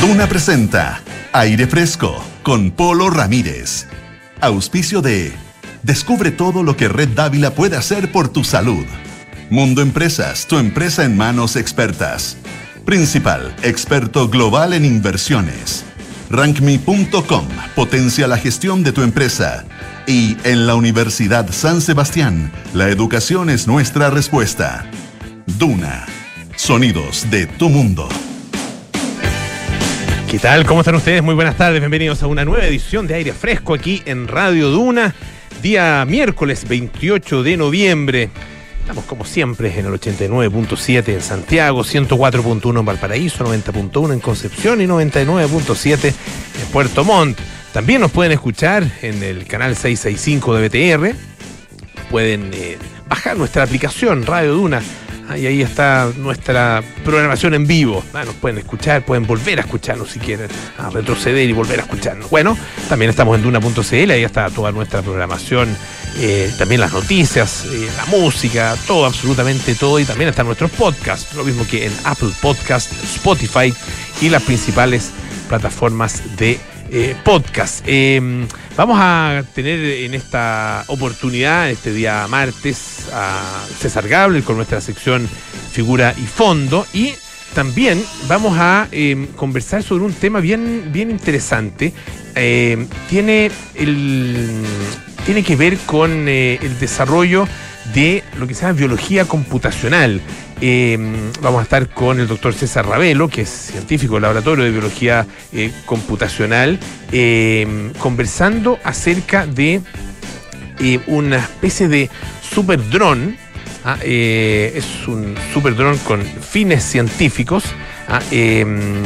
Duna presenta Aire Fresco con Polo Ramírez. Auspicio de Descubre todo lo que Red Dávila puede hacer por tu salud. Mundo Empresas, tu empresa en manos expertas. Principal, experto global en inversiones. Rankme.com potencia la gestión de tu empresa. Y en la Universidad San Sebastián, la educación es nuestra respuesta. Duna, sonidos de tu mundo. ¿Qué tal? ¿Cómo están ustedes? Muy buenas tardes, bienvenidos a una nueva edición de Aire Fresco aquí en Radio Duna, día miércoles 28 de noviembre. Estamos como siempre en el 89.7 en Santiago, 104.1 en Valparaíso, 90.1 en Concepción y 99.7 en Puerto Montt. También nos pueden escuchar en el canal 665 de BTR. Pueden eh, bajar nuestra aplicación Radio Duna y ahí está nuestra programación en vivo. Ah, nos pueden escuchar, pueden volver a escucharnos si quieren, a retroceder y volver a escucharnos. Bueno, también estamos en duna.cl, ahí está toda nuestra programación, eh, también las noticias, eh, la música, todo, absolutamente todo. Y también están nuestros podcasts, lo mismo que en Apple Podcast, Spotify y las principales plataformas de eh, podcast. Em, vamos a tener en esta oportunidad, este día martes, a César Gable con nuestra sección Figura y Fondo. Y también vamos a em, conversar sobre un tema bien, bien interesante. Em, tiene, el, tiene que ver con eh, el desarrollo de lo que se llama biología computacional. Em, vamos a estar con el doctor César Ravelo, que es científico del Laboratorio de Biología eh, Computacional, em, conversando acerca de eh, una especie de super dron. Ah, eh, es un super dron con fines científicos. Ah, em,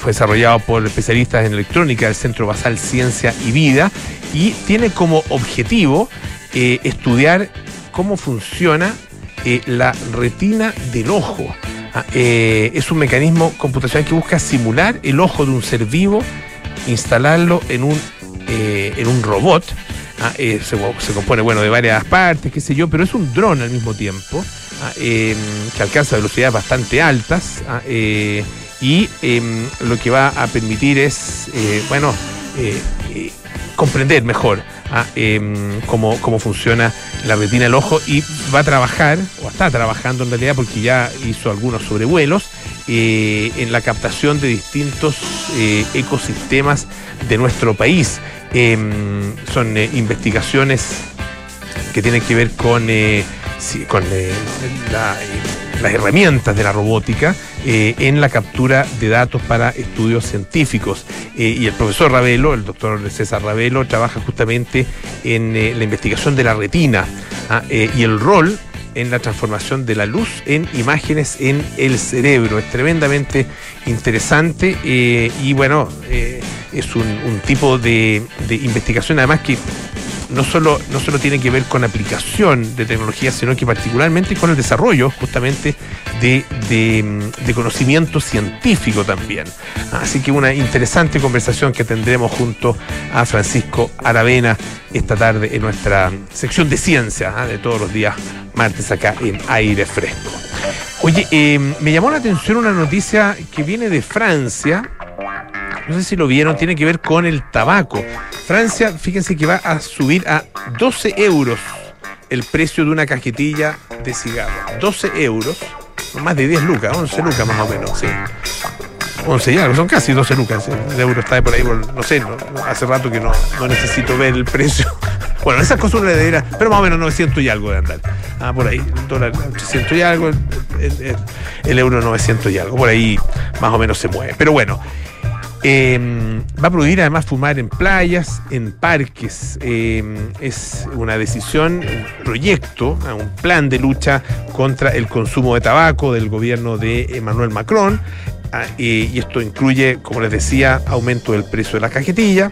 fue desarrollado por especialistas en electrónica del Centro Basal Ciencia y Vida y tiene como objetivo estudiar cómo funciona eh, la retina del ojo. Ah, eh, es un mecanismo computacional que busca simular el ojo de un ser vivo, instalarlo en un, eh, en un robot. Ah, se, compone bueno, de varias partes, qué sé yo, pero es un dron al mismo tiempo ah, em, que alcanza velocidades bastante altas y em, lo que va a permitir es, bueno, comprender mejor eh, cómo, funciona la retina del ojo y va a trabajar, o está trabajando en realidad porque ya hizo algunos sobrevuelos, eh, en la captación de distintos eh, ecosistemas de nuestro país. Em, son eh, investigaciones que tienen que ver con, con las herramientas de la robótica eh, en la captura de datos para estudios científicos. Eh, y el profesor Ravelo, el doctor César Ravelo, trabaja justamente en eh, la investigación de la retina ah, y el rol en la transformación de la luz en imágenes en el cerebro. Es tremendamente interesante y bueno, es un, tipo de, de investigación además que no solo, no solo tiene que ver con aplicación de tecnología, sino que particularmente con el desarrollo justamente de, de, conocimiento científico también. Así que una interesante conversación que tendremos junto a Francisco Aravena esta tarde en nuestra sección de ciencia ¿ah? de todos los días martes acá en aire fresco. Oye, eh, me llamó la atención una noticia que viene de Francia no sé si lo vieron, tiene que ver con el tabaco. Francia, fíjense que va a subir a 12 euros el precio de una cajetilla de cigarro. 12 euros, más de 10 lucas, 11 lucas más o menos, sí. 11 ya, son casi 12 lucas. El euro está por ahí, no sé, hace rato que no, necesito ver el precio. Bueno, esas cosas una heredera, pero más o menos 900 y algo de andar. Ah, por ahí, el dólar 800 y algo, el, el euro 900 y algo, por ahí más o menos se mueve. Pero bueno, Em, va a prohibir además fumar en playas, en parques. Em, es una decisión, un proyecto, un plan de lucha contra el consumo de tabaco del gobierno de Emmanuel Macron. Ah, y esto incluye, como les decía, aumento del precio de la cajetilla,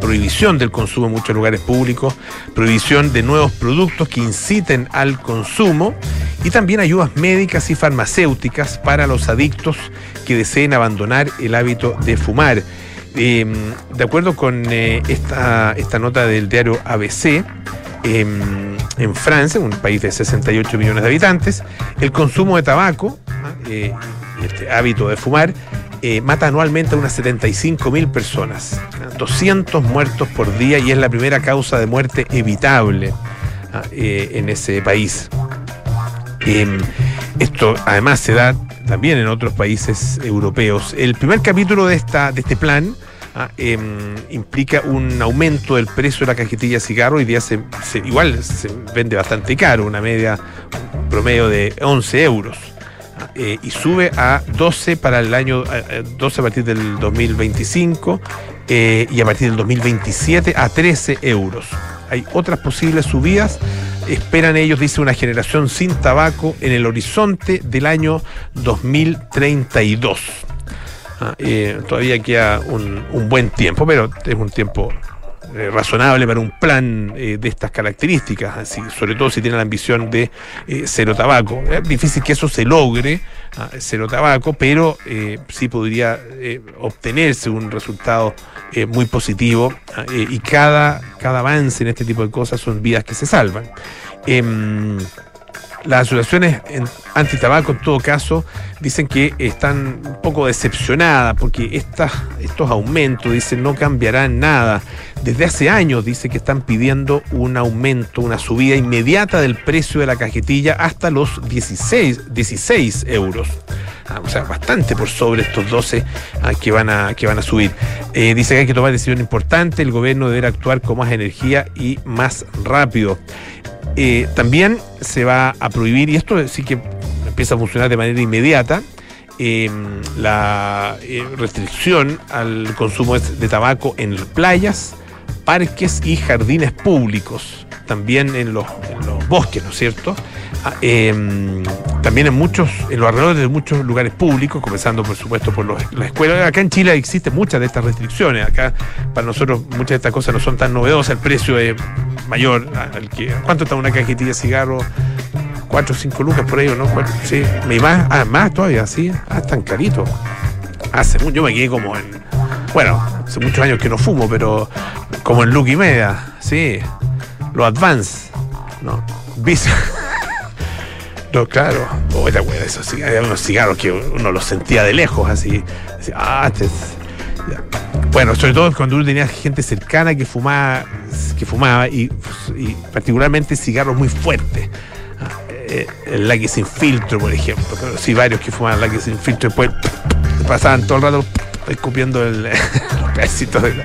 prohibición del consumo en muchos lugares públicos, prohibición de nuevos productos que inciten al consumo y también ayudas médicas y farmacéuticas para los adictos que deseen abandonar el hábito de fumar. Em, de acuerdo con eh, esta, esta, nota del diario ABC, em, en Francia, un país de 68 millones de habitantes, el consumo de tabaco, eh, este hábito de fumar, eh, mata anualmente a unas 75 mil personas, 200 muertos por día y es la primera causa de muerte evitable ah, eh, en ese país. Em, esto además se da también en otros países europeos. El primer capítulo de, esta, de este plan ah, em, implica un aumento del precio de la cajetilla de cigarro. Hoy día se, igual se vende bastante caro, una media un promedio de 11 euros. Eh, y sube a 12 para el año 12 a partir del 2025 eh, y a partir del 2027 a 13 euros. Hay otras posibles subidas. Esperan ellos, dice, una generación sin tabaco en el horizonte del año 2032. Ah, eh, todavía queda un, un buen tiempo, pero es un tiempo eh, razonable para un plan eh, de estas características, así, sobre todo si tiene la ambición de eh, cero tabaco. Es difícil que eso se logre, ah, cero tabaco, pero sí podría obtenerse un resultado muy positivo ah, y cada, cada avance en este tipo de cosas son vidas que se salvan. Las asociaciones anti-tabaco, en todo caso, dicen que están un poco decepcionadas porque estos aumentos, dicen, no cambiarán nada. Desde hace años, dice que están pidiendo un aumento, una subida inmediata del precio de la cajetilla hasta los 16, 16 euros. Ah, o sea, bastante por sobre estos 12 ah, que, van a, que van a subir. Eh, dice que hay que tomar decisiones importantes, el gobierno deberá actuar con más energía y más rápido. Eh, también se va a prohibir, y esto sí que empieza a funcionar de manera inmediata, em, la eh, restricción al consumo de tabaco en playas, parques y jardines públicos, también en los, bosques, ¿no es cierto? Ah, em, también en muchos, en los alrededores de muchos lugares públicos, comenzando por supuesto por las escuelas. Acá en Chile existen muchas de estas restricciones. Acá para nosotros muchas de estas cosas no son tan novedosas. El precio es mayor. Al que, ¿Cuánto está una cajetilla de cigarro? Cuatro o cinco lucas por ahí, ¿no? Sí, más, ah, más todavía, sí. Ah, tan carito. Hace mucho, yo me quedé como en. Bueno, hace muchos años que no fumo, pero como en look y media, sí. Los Advance, ¿no? Visa. No, claro. Oh, te acuerdas esos cigarros, unos cigarros que uno los sentía de lejos, así. ah, este bueno, sobre todo cuando uno tenía gente cercana que fumaba, que fumaba y, particularmente cigarros muy fuertes. Ah, eh, el laque sin filtro, por ejemplo. Sí, varios que fumaban laque sin filtro y después pasaban todo el rato escupiendo el, los pedacitos de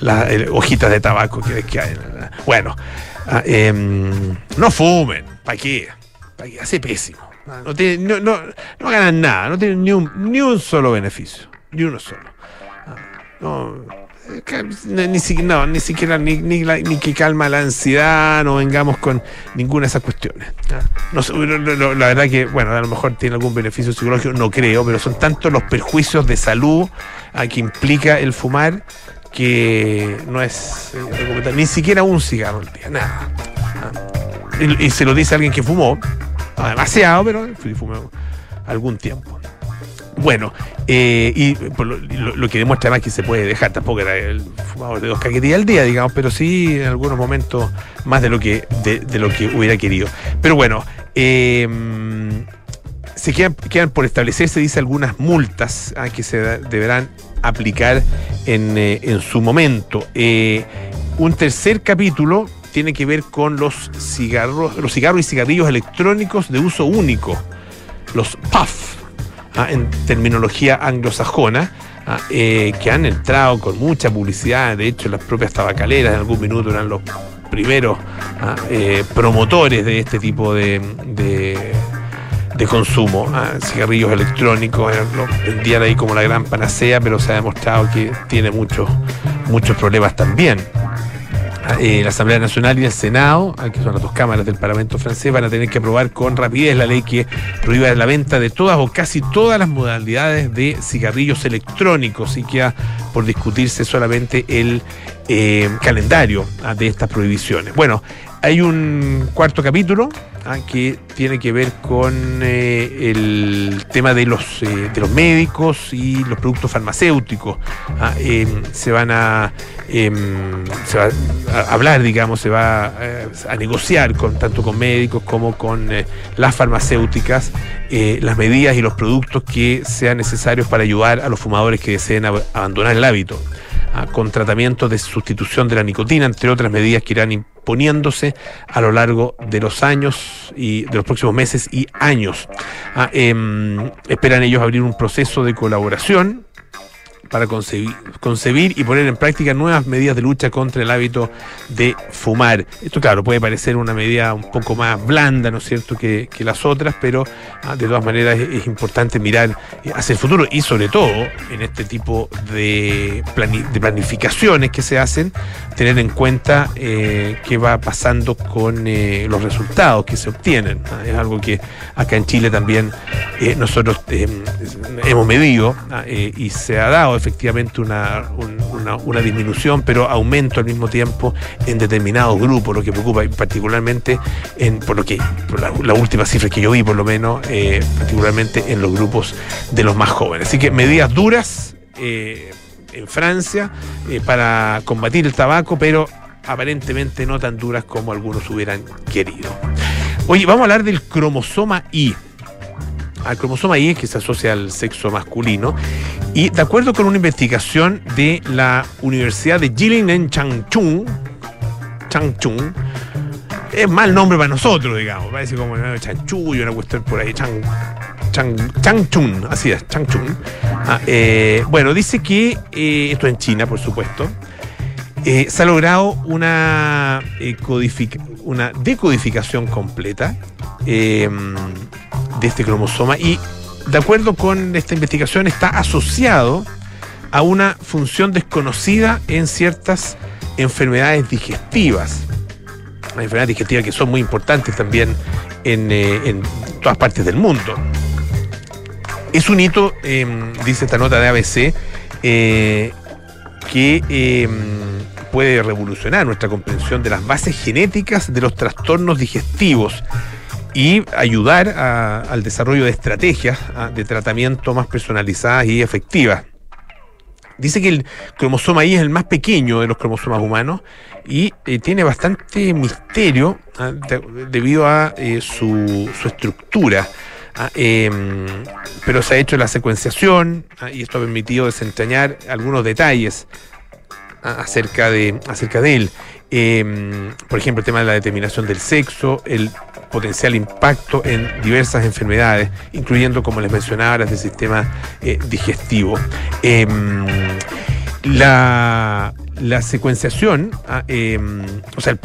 las hojitas de tabaco que, que hay. Bueno, ah, em, no fumen, ¿para qué? hace pésimo. No, no, no, no, ganan nada, no tienen ni un, ni un solo beneficio, ni uno solo. No, ni, siquiera, ni, siquiera ni, ni, que calma la ansiedad, no vengamos con ninguna de esas cuestiones. No, la verdad que, bueno, a lo mejor tiene algún beneficio psicológico, no creo, pero son tantos los perjuicios de salud a que implica el fumar que no es eh, ni siquiera un cigarro al día, nada. Y, y se lo dice alguien que fumó, demasiado, pero fumé algún tiempo. Bueno, eh, y lo, que demuestra más que se puede dejar, tampoco era el fumador de dos caquetillas al día, digamos, pero sí en algunos momentos más de lo que, de, lo que hubiera querido. Pero bueno, em, se quedan, quedan, por establecerse, dice, algunas multas ah, que se deberán aplicar en, eh, en su momento. Eh, un tercer capítulo tiene que ver con los cigarros, los cigarros y cigarrillos electrónicos de uso único, los PUF, ah, en terminología anglosajona, ah, eh, que han entrado con mucha publicidad, de hecho las propias tabacaleras en algún minuto eran los primeros ah, promotores de este tipo de, de, consumo. cigarrillos electrónicos eh, lo vendían ahí como la gran panacea, pero se ha demostrado que tiene muchos, muchos problemas también. Eh, la Asamblea Nacional y el Senado, ah, que son las dos cámaras del Parlamento francés, van a tener que aprobar con rapidez la ley que prohíbe la venta de todas o casi todas las modalidades de cigarrillos electrónicos y queda por discutirse solamente el eh, calendario ah, de estas prohibiciones. Bueno, Hay un cuarto capítulo ah, que tiene que ver con eh, el tema de los, eh, de los médicos y los productos farmacéuticos. Ah, em, se van a, em, a hablar, digamos, se va eh, a negociar con, tanto con médicos como con las farmacéuticas las medidas y los productos que sean necesarios para ayudar a los fumadores que deseen abandonar el hábito. Ah, con tratamientos de sustitución de la nicotina, entre otras medidas que irán poniéndose a lo largo de los años y de los próximos meses y años. Ah, em, esperan ellos abrir un proceso de colaboración para concebir, y poner en práctica nuevas medidas de lucha contra el hábito de fumar. Esto, claro, puede parecer una medida un poco más blanda, ¿no es cierto?, que, las otras, pero ah, de todas maneras es, importante mirar eh, hacia el futuro y sobre todo en este tipo de, planificaciones que se hacen, tener en cuenta eh, qué va pasando con eh, los resultados que se obtienen. Es algo que acá en Chile también nosotros hemos medido y se ha dado efectivamente una, una, disminución, pero aumento al mismo tiempo en determinados grupos, lo que preocupa particularmente, en, por lo que por la, última cifra que yo vi por lo menos, eh, particularmente en los grupos de los más jóvenes. Así que medidas duras eh, en Francia eh, para combatir el tabaco, pero aparentemente no tan duras como algunos hubieran querido. Oye, vamos a hablar del cromosoma I al cromosoma Y que se asocia al sexo masculino. Y de acuerdo con una investigación de la Universidad de Jilin en Changchun, Changchun, es mal nombre para nosotros, digamos, parece como y una cuestión por ahí, Chang, Changchun, así es, Changchun. Ah, eh, bueno, dice que, eh, esto en China, por supuesto, eh, se ha logrado una, una decodificación completa de este cromosoma y de acuerdo con esta investigación está asociado a una función desconocida en ciertas enfermedades digestivas. enfermedades digestivas que son muy importantes también en, eh, todas partes del mundo. Es un hito, em, dice esta nota de ABC, eh, que em, puede revolucionar nuestra comprensión de las bases genéticas de los trastornos digestivos y ayudar al desarrollo de estrategias ah, de tratamiento más personalizadas y efectivas. Dice que el cromosoma I es el más pequeño de los cromosomas humanos y eh, tiene bastante misterio ah, debido a eh, su, estructura. Ah, em, pero se ha hecho la secuenciación y esto ha permitido desentrañar algunos detalles acerca, de, acerca de él. Em, por ejemplo, el tema de la determinación del sexo, el potencial impacto en diversas enfermedades, incluyendo, como les mencionaba, las del sistema eh, digestivo. Em, la, la secuenciación, ah, em, o sea,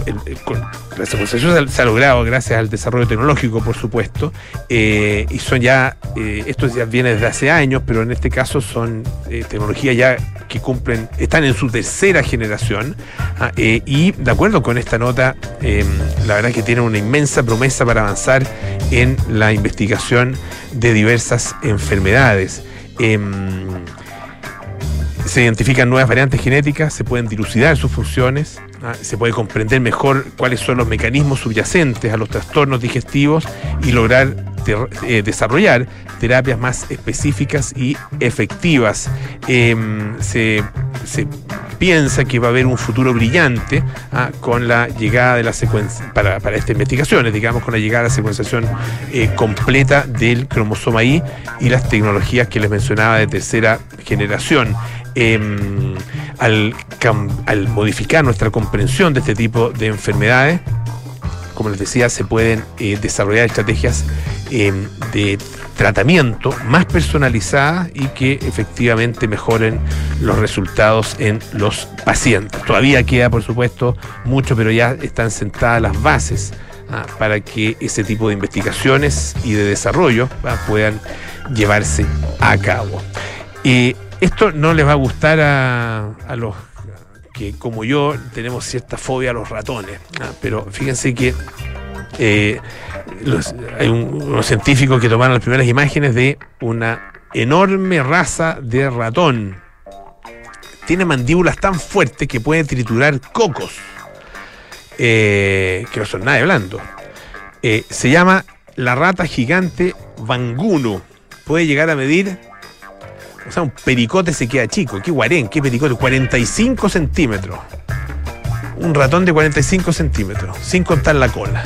la secuenciación se ha, logrado gracias al desarrollo tecnológico, por supuesto, eh, y son ya, eh, esto ya viene desde hace años, pero en este caso son eh, tecnologías ya que cumplen, están en su tercera generación, ah, y de acuerdo con esta nota, em, la verdad es que tienen una inmensa promesa para avanzar en la investigación de diversas enfermedades. Se identifican nuevas variantes genéticas, se pueden dilucidar sus funciones, ¿ah? se puede comprender mejor cuáles son los mecanismos subyacentes a los trastornos digestivos y lograr eh, desarrollar terapias más específicas y efectivas. Em, se, piensa que va a haber un futuro brillante ¿ah? con la llegada de la secuencia, para, para estas investigaciones, digamos, con la llegada de la secuenciación eh, completa del cromosoma I y las tecnologías que les mencionaba de tercera generación. Em, al, modificar nuestra comprensión de este tipo de enfermedades, como les decía, se pueden eh, desarrollar estrategias em, de tratamiento más personalizadas y que efectivamente mejoren los resultados en los pacientes. Todavía queda, por supuesto, mucho, pero ya están sentadas las bases ah, para que ese tipo de investigaciones y de desarrollo ah, puedan llevarse a cabo. Y esto no les va a gustar a, los que, como yo, tenemos cierta fobia a los ratones. ¿ah? Pero fíjense que eh, hay unos científicos que tomaron las primeras imágenes de una enorme raza de ratón. Tiene mandíbulas tan fuertes que puede triturar cocos. eh, que no son nada de blando. Eh, se llama la rata gigante Banguno. Puede llegar a medir, o sea, un pericote se queda chico. ¿Qué guarén? ¿Qué pericote? 45 centímetros. Un ratón de 45 centímetros, sin contar la cola.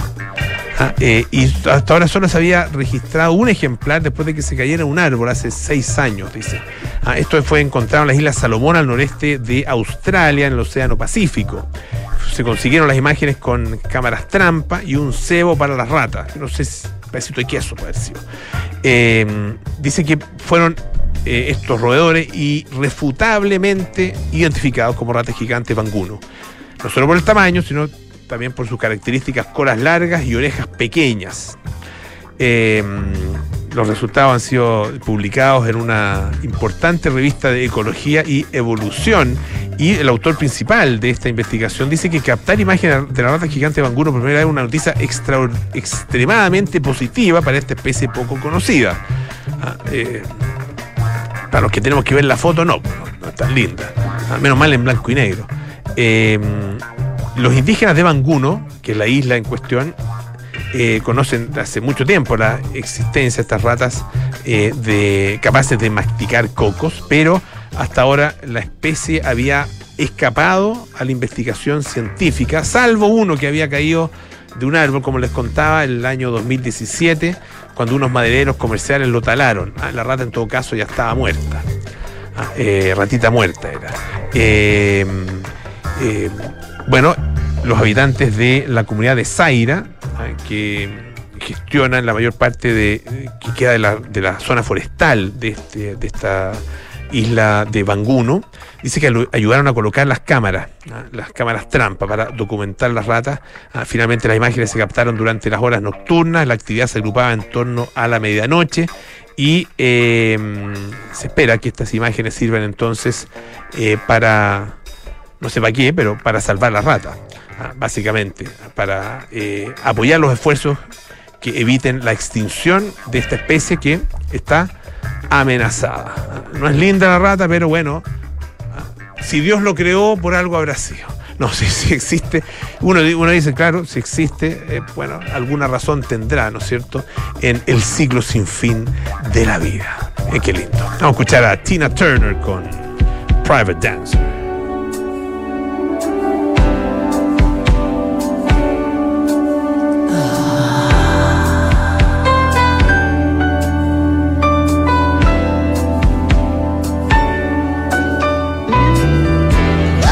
Ah, eh, y hasta ahora solo se había registrado un ejemplar después de que se cayera un árbol hace seis años, dice. Ah, esto fue encontrado en las Islas Salomón al noreste de Australia, en el Océano Pacífico. Se consiguieron las imágenes con cámaras trampa y un cebo para las ratas. No sé si pedacito de queso puede haber. Eh, dice que fueron eh, estos roedores irrefutablemente identificados como ratas gigantes banguno. No solo por el tamaño, sino también por sus características colas largas y orejas pequeñas. Eh, los resultados han sido publicados en una importante revista de ecología y evolución. Y el autor principal de esta investigación dice que captar imágenes de la rata gigante Banguno por primera vez es una noticia extremadamente positiva para esta especie poco conocida. Ah, eh, para los que tenemos que ver la foto, no, no, es tan linda. Ah, menos mal en blanco y negro. Eh, los indígenas de Banguno, que es la isla en cuestión, eh, conocen hace mucho tiempo la existencia de estas ratas eh, capaces de masticar cocos, pero hasta ahora la especie había escapado a la investigación científica, salvo uno que había caído de un árbol, como les contaba, en el año 2017, cuando unos madereros comerciales lo talaron. Ah, la rata en todo caso ya estaba muerta. Ah, eh, ratita muerta era. Bueno, los habitantes de la comunidad de Zaira, ¿eh? que gestionan la mayor parte de que queda de la, zona forestal de, este, de esta isla de Banguno, dice que ayudaron a colocar las cámaras, las cámaras trampa para documentar las ratas. Ah, finalmente las imágenes se captaron durante las horas nocturnas, la actividad se agrupaba en torno a la medianoche y em, se espera que estas imágenes sirvan entonces eh, para, no sé para qué, pero para salvar las ratas. Ah, básicamente, para eh, apoyar los esfuerzos que eviten la extinción de esta especie que está amenazada. No es linda la rata, pero bueno, si Dios lo creó, por algo habrá sido. No sé si, existe. Uno, uno, dice, claro, si existe, eh, bueno, alguna razón tendrá, ¿no es cierto?, en el ciclo sin fin de la vida. Eh, qué lindo. Vamos a escuchar a Tina Turner con Private Dancer.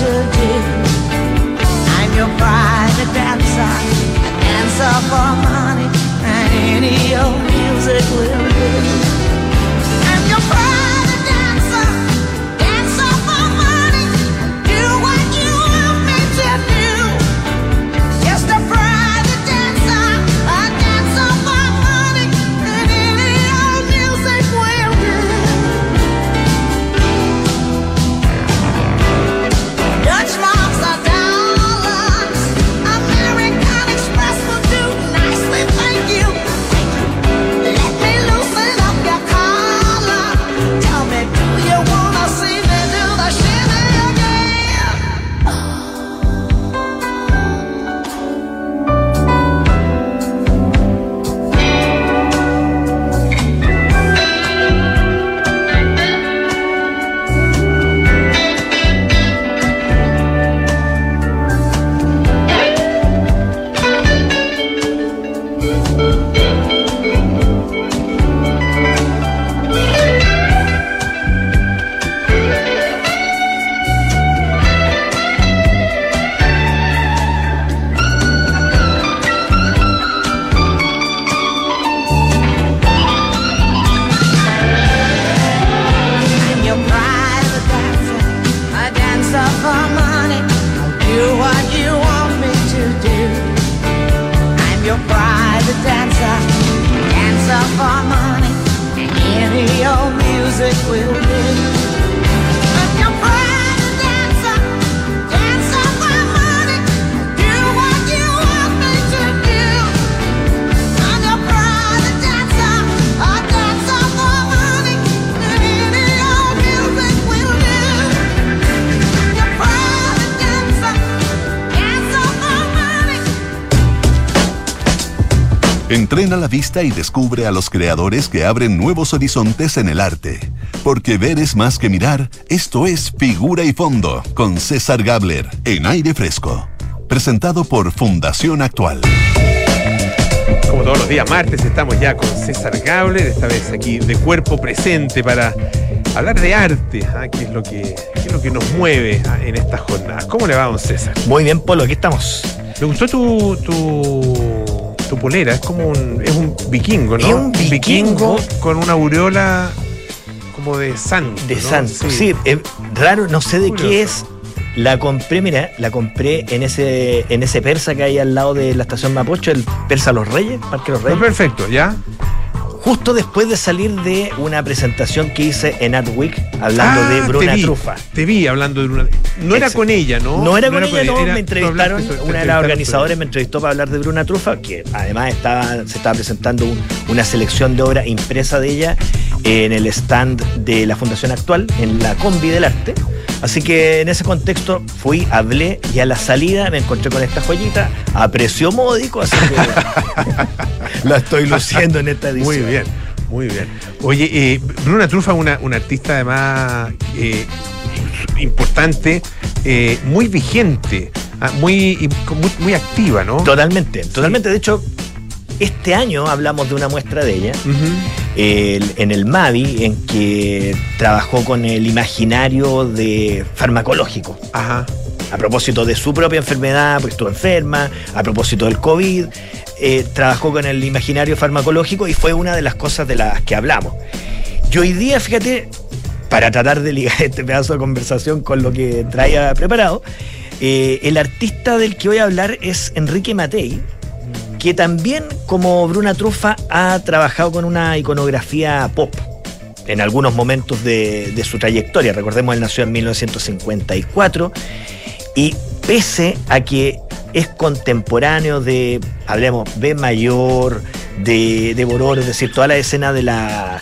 to. I'm your private dancer, a dancer for money, and any old music will do. Entrena la vista y descubre a los creadores que abren nuevos horizontes en el arte. Porque ver es más que mirar, esto es Figura y Fondo, con César Gabler, en aire fresco. Presentado por Fundación Actual. Como todos los días martes estamos ya con César Gabler, esta vez aquí de cuerpo presente para hablar de arte, ¿ah? que, es lo que, qué es lo que nos mueve ¿ah? en estas jornadas. ¿Cómo le va, don César? Muy bien, Polo, aquí estamos. Me gustó tu, tu, tu polera, es como un, es un vikingo, ¿no? Es un vikingo. con una aureola como de santo. De ¿no? santo. Sí, es raro, no sé de Curioso. qué es. La compré, mira, la compré en ese, en ese persa que hay al lado de la estación Mapocho, el Persa Los Reyes, Parque Los No, Reyes. perfecto, ¿ya? Justo después de salir de una presentación que hice en Art Week hablando de Ah, Bruna te vi, Trufa. Te vi hablando de Bruna. No era con ella, ¿no? No era con ella, no, era- me entrevistaron, una de las organizadoras me entrevistó para hablar de Bruna Trufa, que además estaba, se estaba presentando un- una selección de obra impresa de ella en el stand de la Fundación Actual, en la Combi del Arte. Así que en ese contexto fui, hablé y a la salida me encontré con esta joyita a precio módico, así que la estoy luciendo en esta edición. Muy bien, muy bien. Oye, eh, Bruna Trufa, una, una artista además eh, importante, eh, muy vigente, ah, muy, muy, muy activa, ¿no? Totalmente, totalmente. De hecho, este año hablamos de una muestra de ella. El- en el MAVI, en que trabajó con el imaginario de farmacológico. Ajá. A propósito de su propia enfermedad, porque estuvo enferma, a propósito del COVID, eh, trabajó con el imaginario farmacológico y fue una de las cosas de las que hablamos. Y hoy día, fíjate, para tratar de ligar este pedazo de conversación con lo que traía preparado, eh, el artista del que voy a hablar es Enrique Matei, que también, como Bruna Trufa, ha trabajado con una iconografía pop en algunos momentos de, su trayectoria. Recordemos, él nació en 1954 y pese a que es contemporáneo de, hablemos, B mayor, de, de Bororo, es decir, toda la escena de la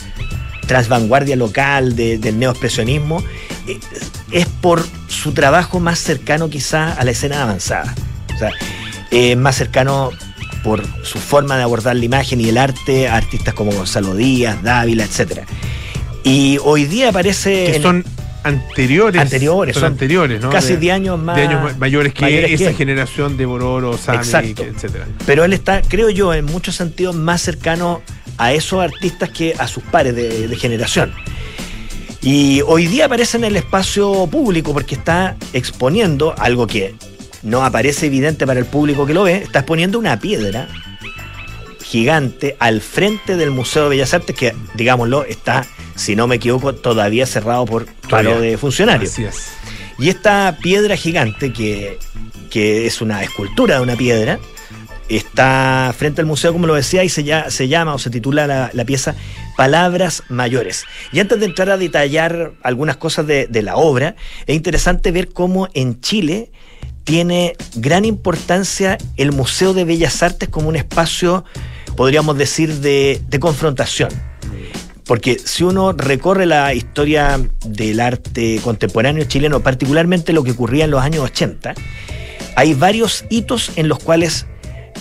transvanguardia local, de- del neoexpresionismo, eh, es por su trabajo más cercano quizá a la escena avanzada. O sea, eh, más cercano por su forma de abordar la imagen y el arte artistas como Gonzalo Díaz, Dávila, etc. Y hoy día aparece... Que son anteriores. Anteriores, Son, son anteriores, ¿no? casi De- 10 años más- de años ma- mayores que mayores esa generación de Bororo, Sami, etcétera. Pero él está, creo yo, en muchos sentidos más cercano a esos artistas que a sus pares de, de generación. Y hoy día aparece en el espacio público porque está exponiendo algo que no aparece evidente para el público que lo ve, está exponiendo una piedra gigante al frente del Museo de Bellas Artes que, digámoslo, está, si no me equivoco, todavía cerrado por paro de funcionarios. Así es. Y esta piedra gigante, que, que es una escultura de una piedra, está frente al museo, como lo decía, y se, ya- se llama o se titula la, la pieza Palabras Mayores. Y antes de entrar a detallar algunas cosas de, de la obra, es interesante ver cómo en Chile tiene gran importancia el Museo de Bellas Artes como un espacio, podríamos decir, de, confrontación. Porque si uno recorre la historia del arte contemporáneo chileno, particularmente lo que ocurría en los años 80, hay varios hitos en los cuales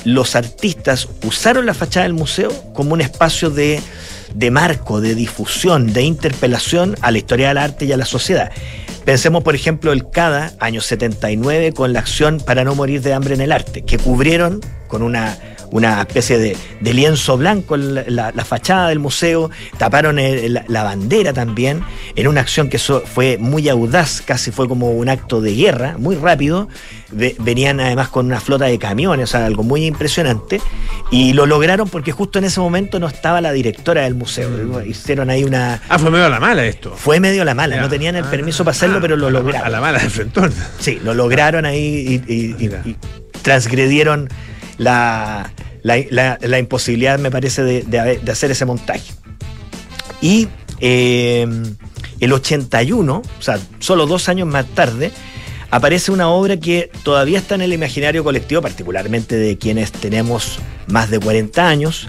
los artistas usaron la fachada del museo como un espacio de marco, de difusión, de interpelación a la historia del arte y a la sociedad. Pensemos, por ejemplo, el CADA, año 79, con la acción para no morir de hambre en el arte, que cubrieron con una, una especie de, de lienzo blanco la, la- la fachada del museo, taparon el- la, la bandera también, en una acción que so- fue muy audaz, casi fue como un acto de guerra, muy rápido. Ve- venían además con una flota de camiones, o sea, algo muy impresionante, y lo lograron porque justo en ese momento no estaba la directora del museo. Hicieron ahí una. Ah, fue medio a la mala esto. Fue medio a la mala, Ya. no tenían el Ah, permiso para hacerlo, ah, pero lo a la- lograron. A la mala de frentón. Sí, lo lograron ahí y, y- y- Mira. y transgredieron la, la- la- la imposibilidad, me parece, de, de hacer ese montaje. Y eh, el 81, o sea, solo dos años más tarde, aparece una obra que todavía está en el imaginario colectivo, particularmente de quienes tenemos más de 40 años,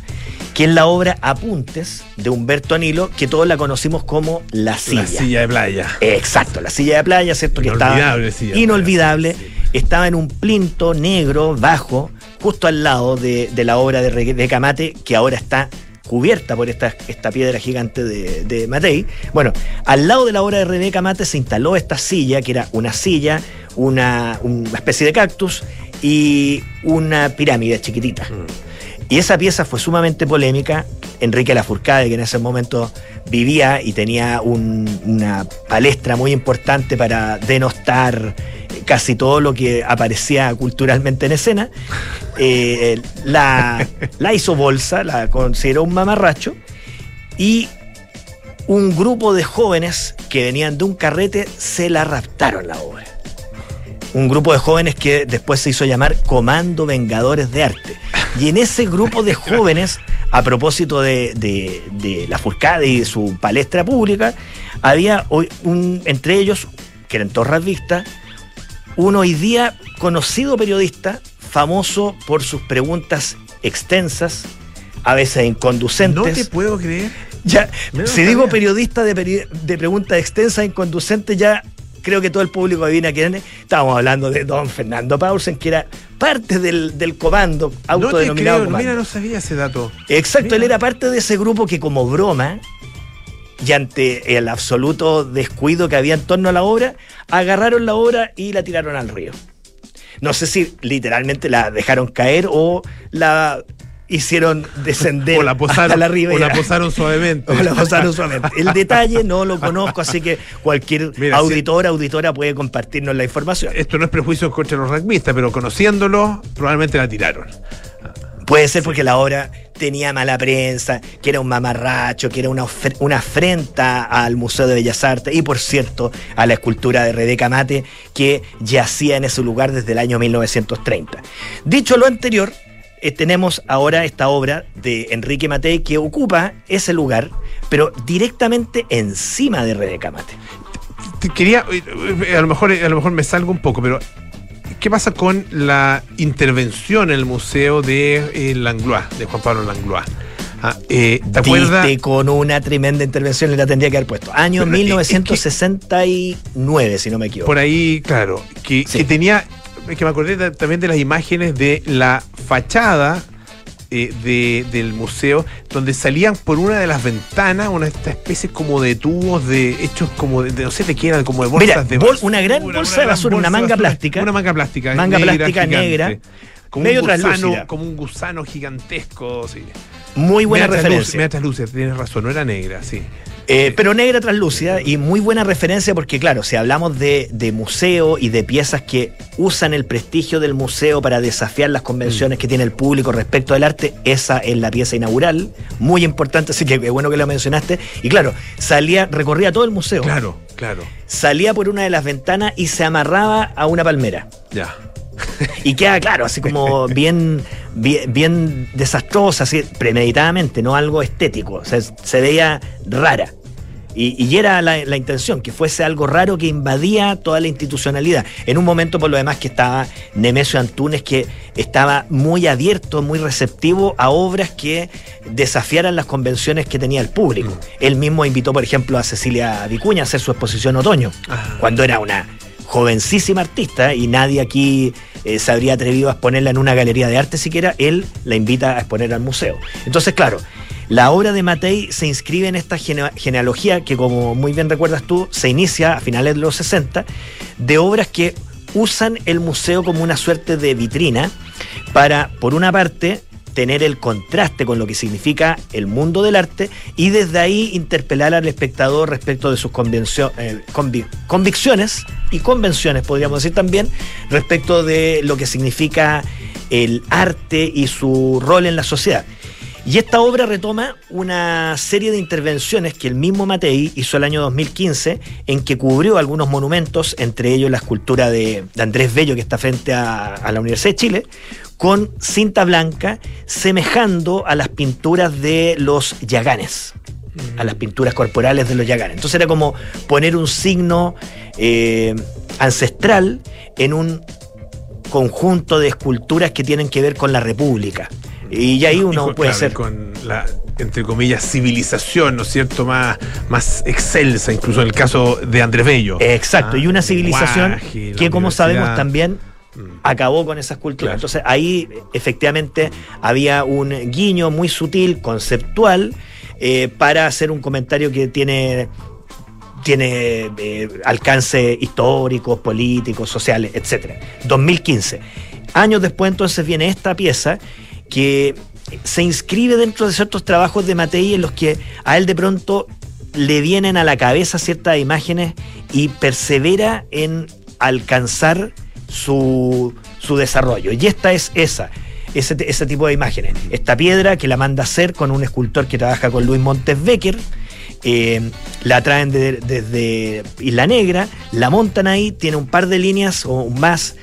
que es la obra Apuntes de Humberto Anilo, que todos la conocimos como La Silla. La silla de playa. Exacto, la silla de playa, ¿cierto? Que estaba Inolvidable silla de inolvidable. playa. Estaba en un plinto negro, bajo, justo al lado de, de la obra de Rebeca Mate, que ahora está cubierta por esta, esta piedra gigante de, de, Matei. Bueno, al lado de la obra de Rebeca Mate se instaló esta silla, que era una silla, una, una especie de cactus y una pirámide chiquitita. Mm. Y esa pieza fue sumamente polémica. Enrique Lafourcade, que en ese momento vivía y tenía un, una palestra muy importante para denostar casi todo lo que aparecía culturalmente en escena, eh, la, hizo bolsa, la consideró un mamarracho, y un grupo de jóvenes que venían de un carrete se la raptaron la obra. Un grupo de jóvenes que después se hizo llamar Comando Vengadores de Arte. Y en ese grupo de jóvenes, a propósito de, de, la Furcade y su palestra pública, había un, entre ellos, que eran Torras Vistas, un hoy día conocido periodista, famoso por sus preguntas extensas, a veces inconducentes. No te puedo creer. Ya, si digo periodista de, de preguntas extensas, inconducentes, ya creo que todo el público adivina quién es. Estábamos hablando de don Fernando Paulsen, que era parte del, del comando autodenominado. No Mira, no sabía ese dato. Exacto, él era parte de ese grupo que como broma y ante el absoluto descuido que había en torno a la obra, agarraron la obra y la tiraron al río. No sé si literalmente la dejaron caer o la hicieron descender o la posaron, hasta la ribera. O la posaron suavemente. O la posaron suavemente. El detalle no lo conozco, así que cualquier auditor, auditora puede compartirnos la información. Esto no es prejuicio contra los rugbyistas, pero conociéndolo, probablemente la tiraron. Puede ser porque la obra tenía mala prensa, que era un mamarracho, que era una, una afrenta al Museo de Bellas Artes y, por cierto, a la escultura de Rebeca Mate, que yacía en ese lugar desde el año 1930. Dicho lo anterior, eh, tenemos ahora esta obra de Enrique Matei que ocupa ese lugar, pero directamente encima de Rebeca Mate. Quería, eh, a lo mejor, a lo mejor me salgo un poco, pero ¿Qué pasa con la intervención en el museo de eh, Langlois, de Juan Pablo Langlois? Ah, eh, ¿Te acuerdas? con una tremenda intervención, le la tendría que haber puesto. Año 1969, si no me equivoco. Por ahí, claro, que, que tenía, que me acordé también de las imágenes de la fachada eh, del museo, donde salían por una de las ventanas una esta especie como de tubos de hechos como de, no sé de qué eran, como de bolsas de basura. Una gran bolsa de basura, una manga plástica. Una manga plástica. Manga plástica negra. como, medio un gusano, como un gusano gigantesco. Sí. Muy buena referencia. Luz, luces, tienes razón, no era negra, sí. Eh, pero negra translúcida y muy buena referencia porque, claro, si hablamos de, museo y de piezas que usan el prestigio del museo para desafiar las convenciones mm. que tiene el público respecto del arte, esa es la pieza inaugural, muy importante, así que es bueno que la mencionaste. Y claro, salía, recorría todo el museo. Claro, claro. Salía por una de las ventanas y se amarraba a una palmera. Ya. Y queda claro, así como bien, bien, desastrosa, así premeditadamente, no algo estético. O sea, se veía rara. Y, era la, intención, que fuese algo raro que invadía toda la institucionalidad. En un momento, por lo demás, que estaba Nemesio Antunes, que estaba muy abierto, muy receptivo a obras que desafiaran las convenciones que tenía el público. Mm. Él mismo invitó, por ejemplo, a Cecilia Vicuña a hacer su exposición Otoño, ah. cuando era una jovencísima artista y nadie aquí eh, se habría atrevido a exponerla en una galería de arte siquiera, él la invita a exponer al museo. Entonces, claro, la obra de Matei se inscribe en esta genealogía que, como muy bien recuerdas tú, se inicia a finales de los 60, de obras que usan el museo como una suerte de vitrina para, por una parte, tener el contraste con lo que significa el mundo del arte y desde ahí interpelar al espectador respecto de sus eh, convicciones y convenciones, podríamos decir también, respecto de lo que significa el arte y su rol en la sociedad. Y esta obra retoma una serie de intervenciones que el mismo Matei hizo el año 2015, en que cubrió algunos monumentos, entre ellos la escultura de, Andrés Bello, que está frente a, la Universidad de Chile, con cinta blanca, semejando a las pinturas de los yaganes a las pinturas corporales de los yaganes. Entonces era como poner un signo eh, ancestral en un conjunto de esculturas que tienen que ver con la República. Y ahí uno puede ser. Con la, entre comillas, civilización, ¿no es cierto? Más, más excelsa, incluso en el caso de Andrés Bello. Exacto, y una ah, civilización que, como sabemos, también mm. acabó con esa escultura. Claro. Entonces ahí efectivamente había un guiño muy sutil, conceptual, eh, para hacer un comentario que tiene tiene eh, alcance históricos, políticos, sociales, etc. 2015. Años después entonces viene esta pieza que se inscribe dentro de ciertos trabajos de Matei en los que a él de pronto le vienen a la cabeza ciertas imágenes y persevera en alcanzar su, su desarrollo. Y esta es esa. Ese, ese tipo de imágenes. Esta piedra que la manda a hacer con un escultor que trabaja con Luis Montes Becker, eh, la traen de- desde Isla Negra, la montan ahí, tiene un par de líneas o más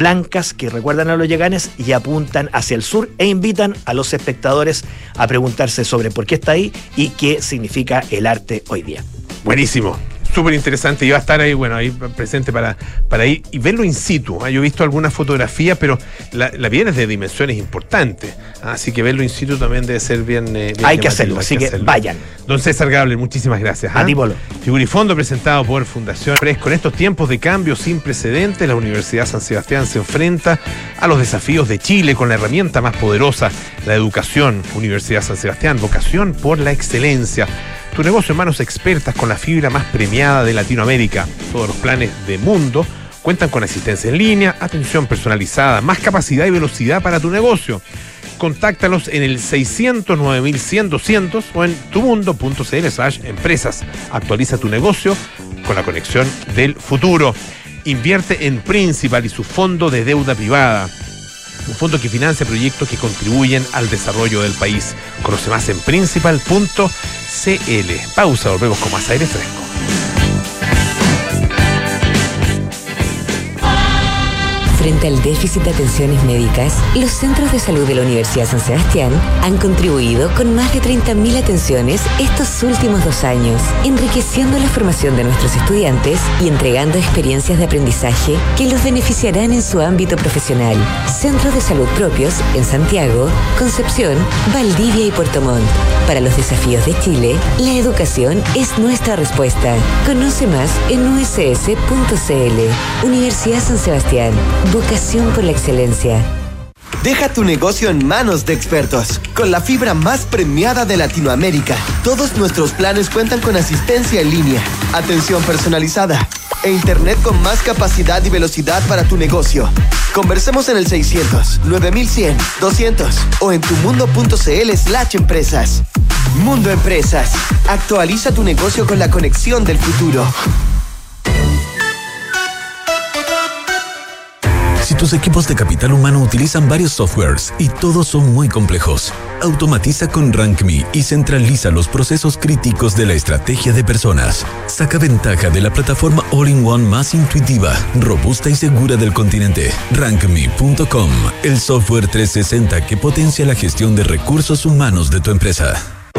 blancas que recuerdan a los yeganes y apuntan hacia el sur e invitan a los espectadores a preguntarse sobre por qué está ahí y qué significa el arte hoy día. Buenísimo. Súper interesante. Y va a estar ahí, bueno, ahí presente para, para ir y verlo in situ. ¿ah? Yo he visto algunas fotografías, pero la, la es de dimensiones importantes. ¿ah? Así que verlo in situ también debe ser bien. eh, bien Hay que hacerlo, hay así que hacerlo. vayan. Don César Gable, muchísimas gracias. A ¿ah? ti, Polo. Figurifondo presentado por Fundación Fresco. En estos tiempos de cambio sin precedentes, la Universidad San Sebastián se enfrenta a los desafíos de Chile con la herramienta más poderosa, la educación. Universidad San Sebastián, vocación por la excelencia. Tu negocio en manos expertas con la fibra más premiada de Latinoamérica. Todos los planes de mundo cuentan con asistencia en línea, atención personalizada, más capacidad y velocidad para tu negocio. Contáctalos en el 609.100 o en tumundo.cl empresas. Actualiza tu negocio con la conexión del futuro. Invierte en Principal y su fondo de deuda privada. Un fondo que financia proyectos que contribuyen al desarrollo del país. Conoce más en principal.cl. Pausa, volvemos con más aire fresco. Frente al déficit de atenciones médicas, los centros de salud de la Universidad San Sebastián han contribuido con más de 30.000 atenciones estos últimos dos años, enriqueciendo la formación de nuestros estudiantes y entregando experiencias de aprendizaje que los beneficiarán en su ámbito profesional. Centros de salud propios en Santiago, Concepción, Valdivia y Puerto Montt. Para los desafíos de Chile, la educación es nuestra respuesta. Conoce más en uss.cl. Universidad San Sebastián. Vocación por la excelencia. Deja tu negocio en manos de expertos. Con la fibra más premiada de Latinoamérica, todos nuestros planes cuentan con asistencia en línea, atención personalizada e internet con más capacidad y velocidad para tu negocio. Conversemos en el 600 9100 200 o en tumundo.cl slash empresas. Mundo Empresas. Actualiza tu negocio con la conexión del futuro. Tus equipos de capital humano utilizan varios softwares y todos son muy complejos, automatiza con RankMe y centraliza los procesos críticos de la estrategia de personas. Saca ventaja de la plataforma All-in-One más intuitiva, robusta y segura del continente. RankMe.com, el software 360 que potencia la gestión de recursos humanos de tu empresa.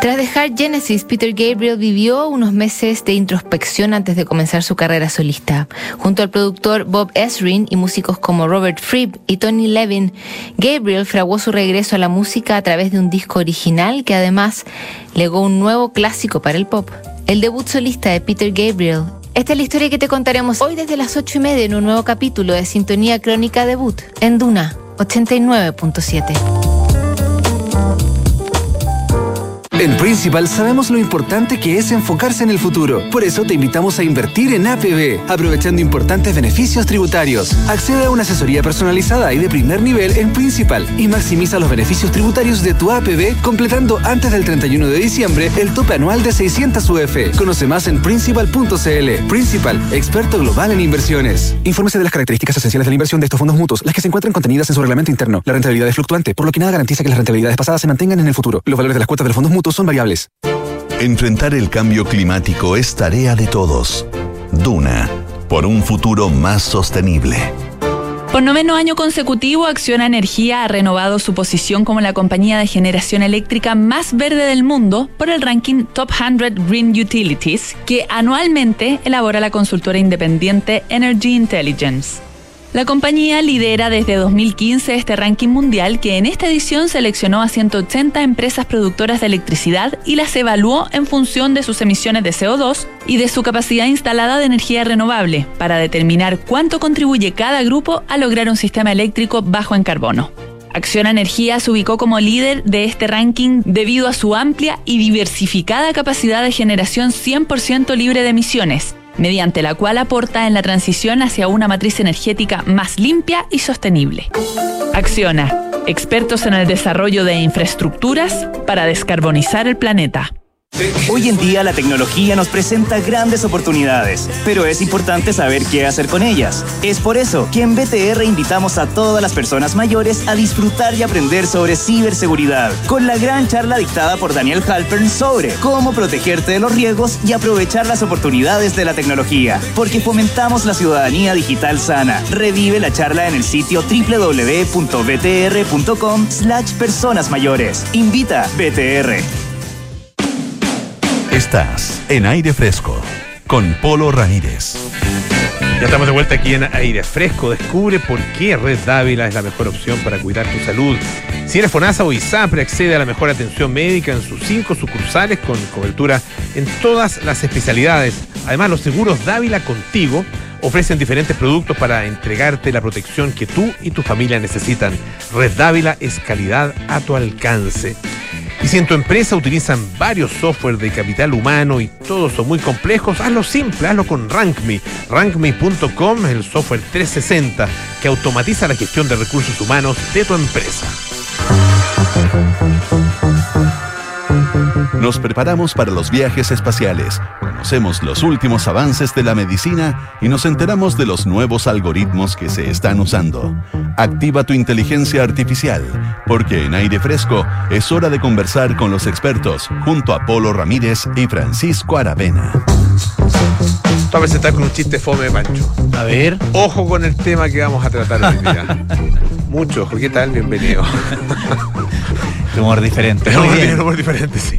Tras dejar Genesis, Peter Gabriel vivió unos meses de introspección antes de comenzar su carrera solista. Junto al productor Bob Ezrin y músicos como Robert Fripp y Tony Levin, Gabriel fraguó su regreso a la música a través de un disco original que además legó un nuevo clásico para el pop. El debut solista de Peter Gabriel. Esta es la historia que te contaremos hoy desde las ocho y media en un nuevo capítulo de Sintonía Crónica Debut en Duna 89.7. En Principal sabemos lo importante que es enfocarse en el futuro. Por eso te invitamos a invertir en APB, aprovechando importantes beneficios tributarios. Accede a una asesoría personalizada y de primer nivel en Principal y maximiza los beneficios tributarios de tu APB completando antes del 31 de diciembre el tope anual de 600 UF. Conoce más en principal.cl. Principal, experto global en inversiones. Infórmese de las características esenciales de la inversión de estos fondos mutuos, las que se encuentran contenidas en su reglamento interno. La rentabilidad es fluctuante, por lo que nada garantiza que las rentabilidades pasadas se mantengan en el futuro. Los valores de las cuotas de los fondos mutuos son variables. Enfrentar el cambio climático es tarea de todos. Duna por un futuro más sostenible. Por noveno año consecutivo, Acciona Energía ha renovado su posición como la compañía de generación eléctrica más verde del mundo por el ranking Top 100 Green Utilities, que anualmente elabora la consultora independiente Energy Intelligence. La compañía lidera desde 2015 este ranking mundial que en esta edición seleccionó a 180 empresas productoras de electricidad y las evaluó en función de sus emisiones de CO2 y de su capacidad instalada de energía renovable para determinar cuánto contribuye cada grupo a lograr un sistema eléctrico bajo en carbono. Acciona Energía se ubicó como líder de este ranking debido a su amplia y diversificada capacidad de generación 100% libre de emisiones, mediante la cual aporta en la transición hacia una matriz energética más limpia y sostenible. Acciona, expertos en el desarrollo de infraestructuras para descarbonizar el planeta. Hoy en día la tecnología nos presenta grandes oportunidades, pero es importante saber qué hacer con ellas. Es por eso que en BTR invitamos a todas las personas mayores a disfrutar y aprender sobre ciberseguridad, con la gran charla dictada por Daniel Halpern sobre cómo protegerte de los riesgos y aprovechar las oportunidades de la tecnología, porque fomentamos la ciudadanía digital sana. Revive la charla en el sitio www.btr.com slash personas mayores. Invita BTR. Estás en aire fresco con Polo Ramírez. Ya estamos de vuelta aquí en Aire Fresco. Descubre por qué Red Dávila es la mejor opción para cuidar tu salud. Si eres FONASA o ISAPRE, accede a la mejor atención médica en sus cinco sucursales con cobertura en todas las especialidades. Además, los seguros Dávila Contigo ofrecen diferentes productos para entregarte la protección que tú y tu familia necesitan. Red Dávila es calidad a tu alcance. Y si en tu empresa utilizan varios software de capital humano y todos son muy complejos, hazlo simple, hazlo con RankMe. RankMe.com es el software 360 que automatiza la gestión de recursos humanos de tu empresa. Nos preparamos para los viajes espaciales, conocemos los últimos avances de la medicina y nos enteramos de los nuevos algoritmos que se están usando. Activa tu inteligencia artificial, porque en aire fresco es hora de conversar con los expertos junto a Polo Ramírez y Francisco Aravena. Vamos a presentar con un chiste fome, Pancho. A ver. Ojo con el tema que vamos a tratar hoy día. Mucho ojo. ¿Qué tal? Bienvenido. Humor diferente. Humor diferente, sí.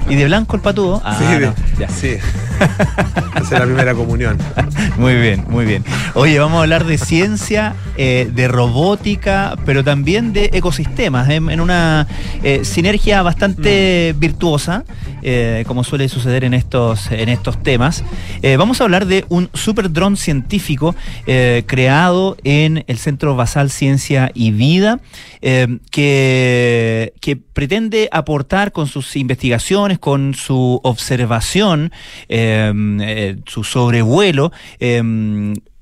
¿Y de blanco el patudo? Ah, sí, de, ya. sí. Esa es la primera comunión. Muy bien, muy bien. Oye, vamos a hablar de ciencia, eh, de robótica, pero también de ecosistemas, en, en una eh, sinergia bastante mm. virtuosa, eh, como suele suceder en estos, en estos temas. vamos a hablar de un super dron científico creado en el Centro Basal Ciencia y Vida, que, que pretende aportar con sus investigaciones, con su observación, eh, su sobrevuelo, eh,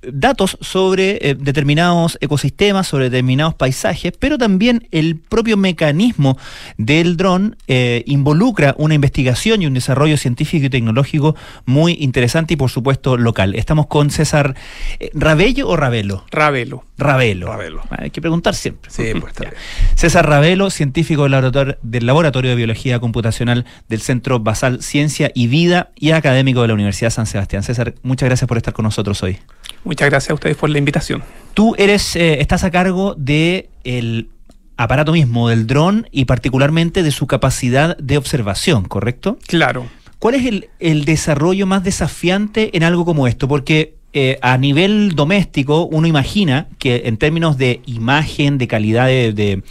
datos sobre eh, determinados ecosistemas, sobre determinados paisajes, pero también el propio mecanismo del dron eh, involucra una investigación y un desarrollo científico y tecnológico muy interesante y por supuesto local. Estamos con César eh, Rabello o Ravelo. Ravelo. Ravelo. Ravelo. Hay que preguntar siempre. Sí, pues está César Ravelo, científico del laboratorio, del laboratorio de Biología Computacional del Centro Basal Ciencia y Vida y académico de la Universidad San Sebastián. César, muchas gracias por estar con nosotros hoy. Muchas gracias a ustedes por la invitación. Tú eres, eh, estás a cargo de el aparato mismo, del dron y particularmente de su capacidad de observación, ¿correcto? Claro. ¿Cuál es el, el desarrollo más desafiante en algo como esto? Porque eh, a nivel doméstico, uno imagina que en términos de imagen, de calidad de,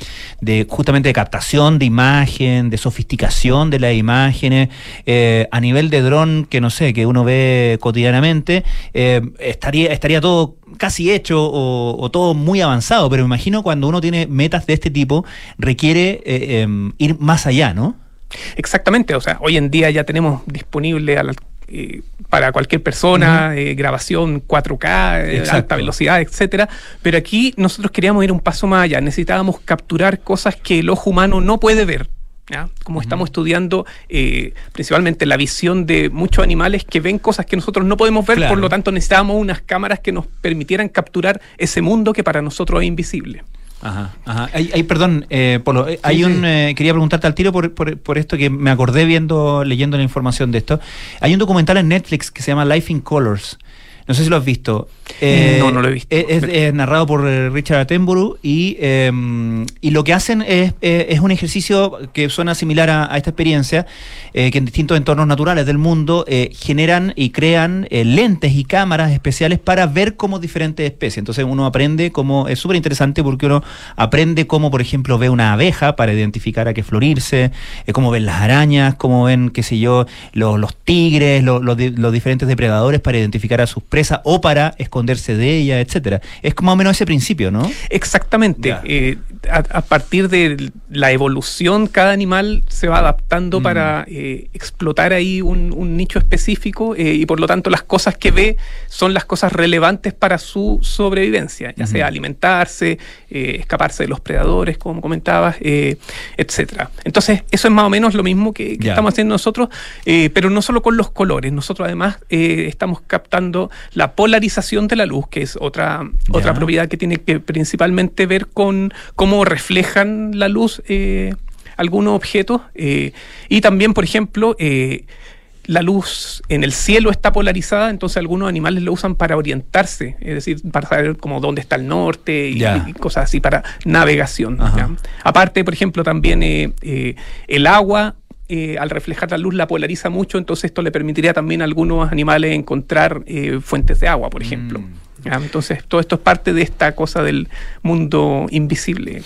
de, justamente de captación de imagen, de sofisticación de las imágenes, eh, a nivel de dron que no sé, que uno ve cotidianamente, eh, estaría, estaría todo casi hecho o, todo muy avanzado, pero me imagino cuando uno tiene metas de este tipo, requiere em, ir más allá, ¿no? Exactamente, o sea, hoy en día ya tenemos disponible al eh, para cualquier persona, eh, grabación 4K, eh, alta velocidad, etcétera. Pero aquí nosotros queríamos ir un paso más allá. Necesitábamos capturar cosas que el ojo humano no puede ver. Como estamos estudiando principalmente la visión de muchos animales que ven cosas que nosotros no podemos ver, por lo tanto necesitábamos unas cámaras que nos permitieran capturar ese mundo que para nosotros es invisible. Ajá, ajá. Hay, perdón, eh, Polo, eh, hay un, eh, quería preguntarte al tiro por, por, esto que me acordé viendo, leyendo la información de esto. Hay un documental en Netflix que se llama Life in Colors. No sé si lo has visto. no, no lo he visto. Es, narrado por eh, Richard Attenborough y, eh, y lo que hacen es, eh, es un ejercicio que suena similar a, a esta experiencia, eh, que en distintos entornos naturales del mundo eh, generan y crean eh, lentes y cámaras especiales para ver cómo diferentes especies. Entonces uno aprende cómo, es súper interesante porque uno aprende cómo, por ejemplo, ve una abeja para identificar a qué florirse, eh, cómo ven las arañas, cómo ven, qué sé yo, los, los tigres, lo- los di- los diferentes depredadores para identificar a sus presas o para esconderse de ellas, etcétera. Es como más o menos ese principio, ¿no? Exactamente. Eh, a, a partir de la evolución, cada animal se va adaptando Mm. para eh, explotar ahí un, un nicho específico eh, y por lo tanto las cosas que ve son las cosas relevantes para su sobrevivencia, ya sea alimentarse, eh, escaparse de los predadores, como comentabas, etcétera. Entonces, eso es más o menos lo mismo que, estamos haciendo nosotros, pero no solo con los colores. Nosotros además estamos captando la polarización de la luz, que es otra, otra propiedad que tiene que principalmente ver con cómo reflejan la luz eh, algunos objetos. eh, y también, por ejemplo, eh, la luz en el cielo está polarizada, entonces algunos animales lo usan para orientarse, es decir, para saber como dónde está el norte y, cosas así, para navegación. Aparte, por ejemplo, también eh, eh, el agua, eh, al reflejar la luz, la polariza mucho, entonces esto le permitiría también a algunos animales encontrar fuentes de agua, por ejemplo. ¿ya? Entonces, todo esto es parte de esta cosa del mundo invisible.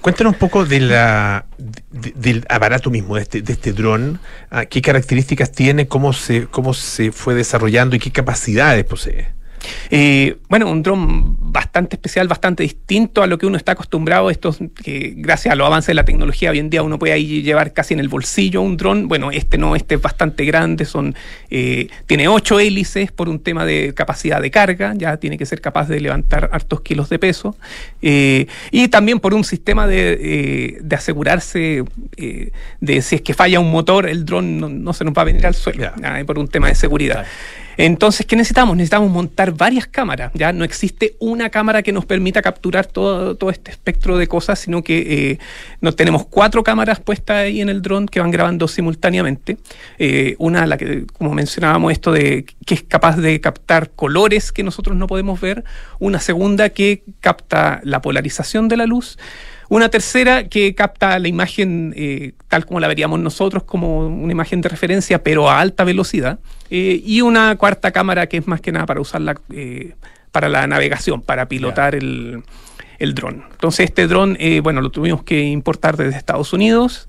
Cuéntanos un poco de la, de- del aparato mismo, de este, de este dron. Ah, ¿Qué características tiene? ¿Cómo se, ¿Cómo se fue desarrollando y qué capacidades posee? Eh, bueno, un dron bastante especial, bastante distinto a lo que uno está acostumbrado. Estos, que gracias a los avances de la tecnología, hoy en día uno puede ahí llevar casi en el bolsillo un dron. Bueno, este no, este es bastante grande, son, eh, tiene ocho hélices por un tema de capacidad de carga, ya tiene que ser capaz de levantar hartos kilos de peso. Eh, y también por un sistema de, eh, de asegurarse eh, de si es que falla un motor, el dron no, no se nos va a venir al suelo, ya, por un tema de seguridad. Entonces, ¿qué necesitamos? Necesitamos montar varias cámaras. Ya no existe una cámara que nos permita capturar todo, todo este espectro de cosas, sino que eh, no, tenemos cuatro cámaras puestas ahí en el dron que van grabando simultáneamente. Eh, una, la que, como mencionábamos, esto de que es capaz de captar colores que nosotros no podemos ver. Una segunda que capta la polarización de la luz. Una tercera que capta la imagen eh, tal como la veríamos nosotros, como una imagen de referencia, pero a alta velocidad. Eh, y una cuarta cámara que es más que nada para usarla eh, para la navegación, para pilotar el, el dron. Entonces este dron, bueno, lo tuvimos que importar desde Estados Unidos.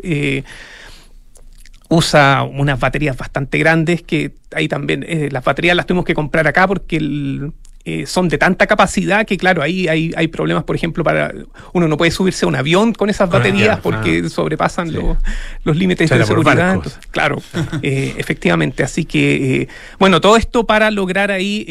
usa unas baterías bastante grandes que ahí también eh, las baterías las tuvimos que comprar acá porque el, eh, son de tanta capacidad que claro ahí hay, hay problemas por ejemplo para uno no puede subirse a un avión con esas Ah, baterías porque ah. sobrepasan Sí. los, los límites de seguridad. Entonces, claro eh, efectivamente así que eh, bueno todo esto para lograr ahí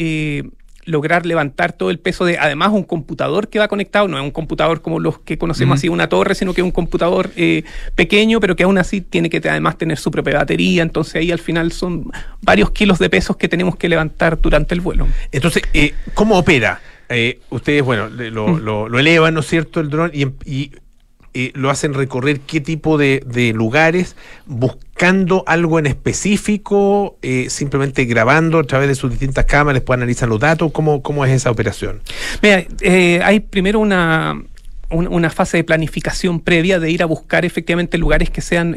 lograr levantar todo el peso de, además, un computador que va conectado, no es un computador como los que conocemos así, una torre, sino que es un computador eh, pequeño, pero que aún así tiene que además tener su propia batería, entonces ahí al final son varios kilos de pesos que tenemos que levantar durante el vuelo. Entonces, eh, ¿cómo opera? Eh, ustedes, bueno, lo, lo- lo elevan, ¿no es cierto?, el dron y, em- y, eh, lo hacen recorrer qué tipo de, lugares, buscando algo en específico, eh, simplemente grabando a través de sus distintas cámaras, después analizan los datos, ¿cómo, cómo es esa operación? Mira, eh, hay primero una, un- una fase de planificación previa de ir a buscar efectivamente lugares que sean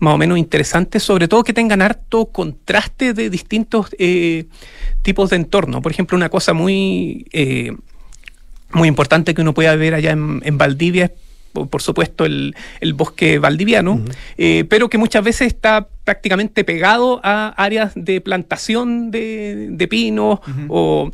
más o menos interesantes, sobre todo que tengan harto contraste de distintos tipos de entorno. Por ejemplo, una cosa muy, muy importante que uno puede ver allá en, en Valdivia es por, por supuesto el, el bosque valdiviano, eh, pero que muchas veces está prácticamente pegado a áreas de plantación de, de pinos o,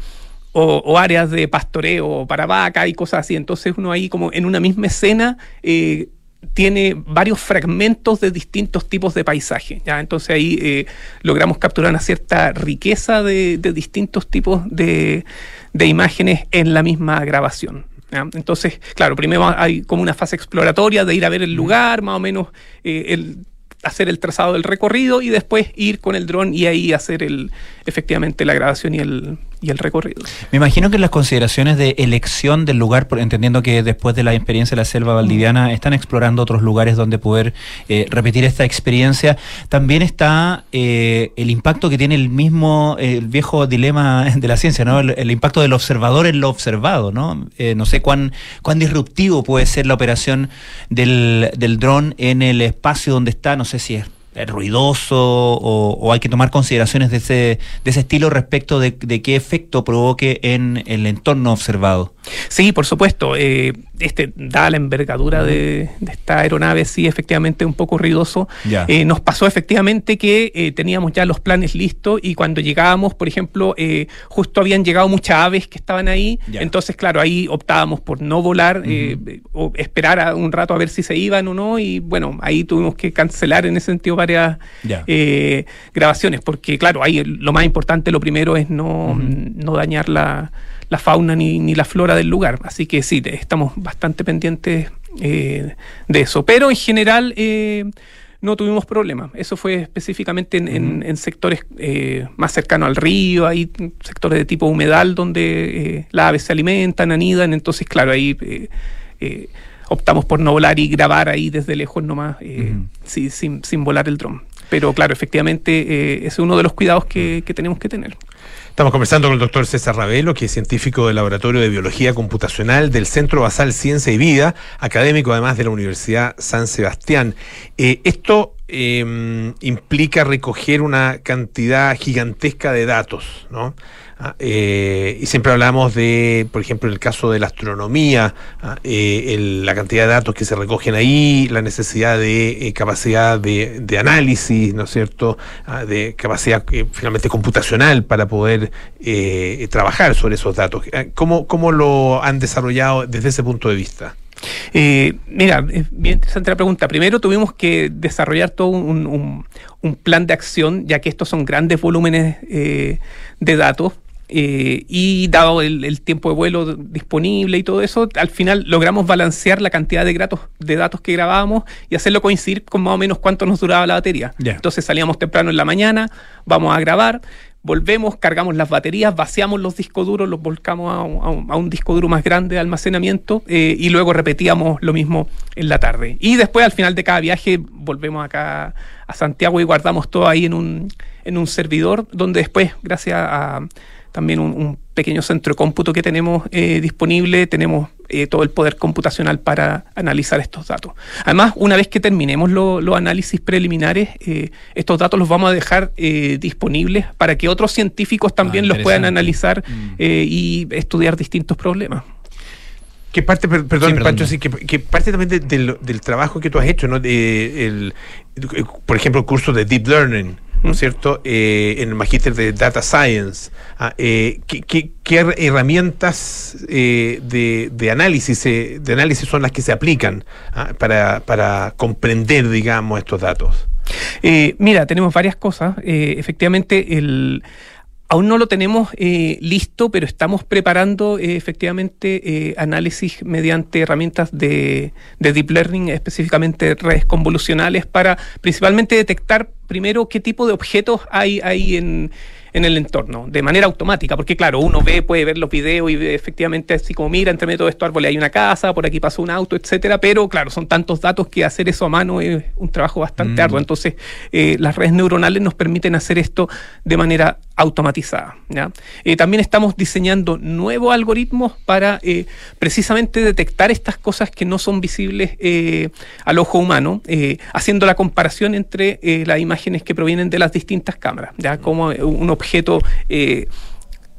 o- o áreas de pastoreo para vaca y cosas así. Entonces uno ahí como en una misma escena eh, tiene varios fragmentos de distintos tipos de paisaje. ¿ya? Entonces ahí eh, logramos capturar una cierta riqueza de, de distintos tipos de, de imágenes en la misma grabación. Entonces, claro, primero hay como una fase exploratoria de ir a ver el lugar, más o menos eh, el hacer el trazado del recorrido y después ir con el dron y ahí hacer el efectivamente la grabación y el, y el recorrido. Me imagino que las consideraciones de elección del lugar, entendiendo que después de la experiencia de la selva valdiviana están explorando otros lugares donde poder eh, repetir esta experiencia, también está eh, el impacto que tiene el mismo, eh, el viejo dilema de la ciencia, ¿no? El, el impacto del observador en lo observado, ¿no? Eh, no sé cuán, cuán disruptivo puede ser la operación del, del dron en el espacio donde está, no sé si es ruidoso o, o hay que tomar consideraciones de ese, de ese estilo respecto de, de qué efecto provoque en el entorno observado. Sí, por supuesto. eh, este da la envergadura de, de esta aeronave, sí, efectivamente un poco ruidoso. Ya. Eh, nos pasó efectivamente que eh, teníamos ya los planes listos y cuando llegábamos, por ejemplo, eh, justo habían llegado muchas aves que estaban ahí. Entonces, claro, ahí optábamos por no volar eh, o esperar a un rato a ver si se iban o no. Y bueno, ahí tuvimos que cancelar en ese sentido varias eh, grabaciones, porque claro, ahí lo más importante, lo primero es no, no dañar la, la fauna ni, ni la flora del lugar. Así que sí, estamos bastante pendientes eh, de eso. Pero en general eh, no tuvimos problemas. Eso fue específicamente en, en- en sectores eh, más cercanos al río, hay sectores de tipo humedal donde eh, las aves se alimentan, anidan. Entonces, claro, ahí... optamos por no volar y grabar ahí desde lejos nomás, eh, sí, sin, sin volar el dron. Pero claro, efectivamente, eh, es uno de los cuidados que, que tenemos que tener. Estamos conversando con el doctor César Ravelo, que es científico del Laboratorio de Biología Computacional del Centro Basal Ciencia y Vida, académico además de la Universidad San Sebastián. Eh, esto eh, implica recoger una cantidad gigantesca de datos, ¿no? Ah, eh, y siempre hablamos de, por ejemplo, en el caso de la astronomía, ah, eh, la cantidad de datos que se recogen ahí, la necesidad de eh, capacidad de, análisis, ¿no es cierto?, Ah, de capacidad eh, finalmente computacional para poder trabajar sobre esos datos. ¿Cómo, ¿Cómo lo han desarrollado desde ese punto de vista? Eh, mira, es bien interesante la pregunta. Primero tuvimos que desarrollar todo un, un- plan de acción, ya que estos son grandes volúmenes de datos. Eh, y dado el, el tiempo de vuelo disponible y todo eso, al final logramos balancear la cantidad de, gratos, de datos que grabábamos y hacerlo coincidir con más o menos cuánto nos duraba la batería. Entonces salíamos temprano en la mañana, vamos a grabar, volvemos, cargamos las baterías, vaciamos los discos duros, los volcamos a un, a un- a un disco duro más grande de almacenamiento eh, y luego repetíamos lo mismo en la tarde. Y después al final de cada viaje volvemos acá a Santiago y guardamos todo ahí en un, en un servidor donde después, gracias a también un, un pequeño centro de cómputo que tenemos eh, disponible, tenemos eh, todo el poder computacional para analizar estos datos. Además, una vez que terminemos lo- los análisis preliminares, eh, estos datos los vamos a dejar eh, disponibles para que otros científicos también los puedan analizar eh, y estudiar distintos problemas. Que parte, per- perdón, Sí, perdón. Pancho, sí, que, que parte también de- del, del trabajo que tú has hecho, ¿no? De, el, por ejemplo, el curso de Deep Learning, ¿no es cierto? Eh, en el magíster de Data Science. Ah, eh, ¿qué, qué- qué her- herramientas eh, de, análisis de análisis son las que se aplican ah, para, para comprender, digamos, estos datos? Mira, tenemos varias cosas. Efectivamente, el, aún no lo tenemos eh, listo, pero estamos preparando eh, efectivamente eh, análisis mediante herramientas de, de deep learning, específicamente redes convolucionales, para principalmente detectar primero qué tipo de objetos hay ahí en en el entorno, de manera automática, porque claro, uno ve, puede ver los videos y ve efectivamente así como mira, entre medio de todo estos árboles hay una casa, por aquí pasó un auto, etcétera, pero claro, son tantos datos que hacer eso a mano es un trabajo bastante Mm. arduo. Entonces, eh, las redes neuronales nos permiten hacer esto de manera automatizada. ¿ya? Eh, también estamos diseñando nuevos algoritmos para eh, precisamente detectar estas cosas que no son visibles eh, al ojo humano, haciendo la comparación entre las imágenes que provienen de las distintas cámaras, ya como un objeto eh,